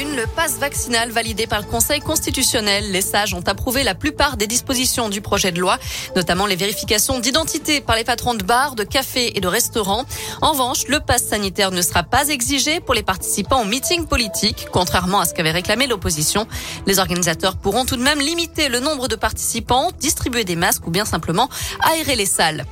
Une, le passe vaccinal validé par le Conseil constitutionnel. Les sages ont approuvé la plupart des dispositions du projet de loi, notamment les vérifications d'identité par les patrons de bars, de cafés et de restaurants. En revanche, le passe sanitaire ne sera pas exigé pour les participants au meeting politique, contrairement à ce qu'avait réclamé l'opposition. Les organisateurs pourront tout de même limiter le nombre de participants, distribuer des masques ou bien simplement aérer les salles.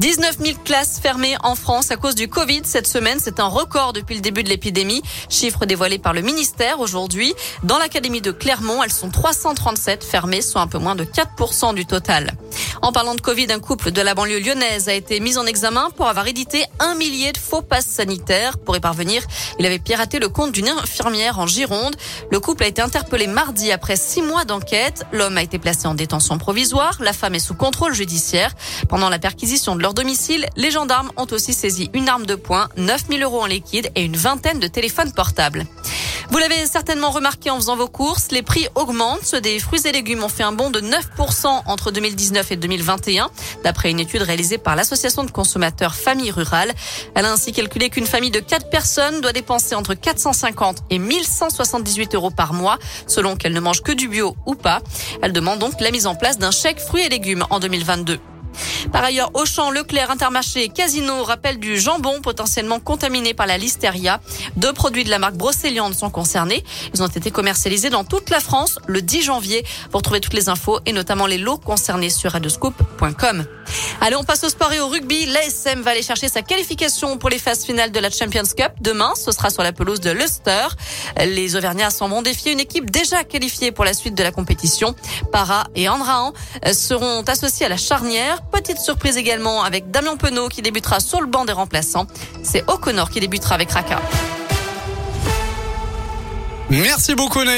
19 000 classes fermées en France à cause du Covid cette semaine. C'est un record depuis le début de l'épidémie. Chiffre dévoilé par le ministère aujourd'hui. Dans l'académie de Clermont, elles sont 337 fermées, soit un peu moins de 4% du total. En parlant de Covid, un couple de la banlieue lyonnaise a été mis en examen pour avoir édité un millier de faux passes sanitaires. Pour y parvenir, il avait piraté le compte d'une infirmière en Gironde. Le couple a été interpellé mardi après six mois d'enquête. L'homme a été placé en détention provisoire. La femme est sous contrôle judiciaire. Pendant la perquisition de leur domicile, les gendarmes ont aussi saisi une arme de poing, 9000 euros en liquide et une vingtaine de téléphones portables. Vous l'avez certainement remarqué en faisant vos courses, les prix augmentent. Ceux des fruits et légumes ont fait un bond de 9% entre 2019 et 2021, d'après une étude réalisée par l'association de consommateurs Famille Rurale. Elle a ainsi calculé qu'une famille de 4 personnes doit dépenser entre 450 et 1178 euros par mois, selon qu'elle ne mange que du bio ou pas. Elle demande donc la mise en place d'un chèque fruits et légumes en 2022. Par ailleurs, Auchan, Leclerc, Intermarché Casino rappellent du jambon potentiellement contaminé par la listeria. Deux produits de la marque Brocéliande sont concernés. Ils ont été commercialisés dans toute la France le 10 janvier. Pour trouver toutes les infos et notamment les lots concernés sur radioscoop.com. Allez, on passe au sport et au rugby. L'ASM va aller chercher sa qualification pour les phases finales de la Champions Cup. Demain, ce sera sur la pelouse de Leicester. Les Auvergnats s'en vont défier une équipe déjà qualifiée pour la suite de la compétition. Para et Andraan seront associés à la charnière. Surprise également avec Damien Penaud qui débutera sur le banc des remplaçants. C'est O'Connor qui débutera avec Raka. Merci beaucoup Naïm.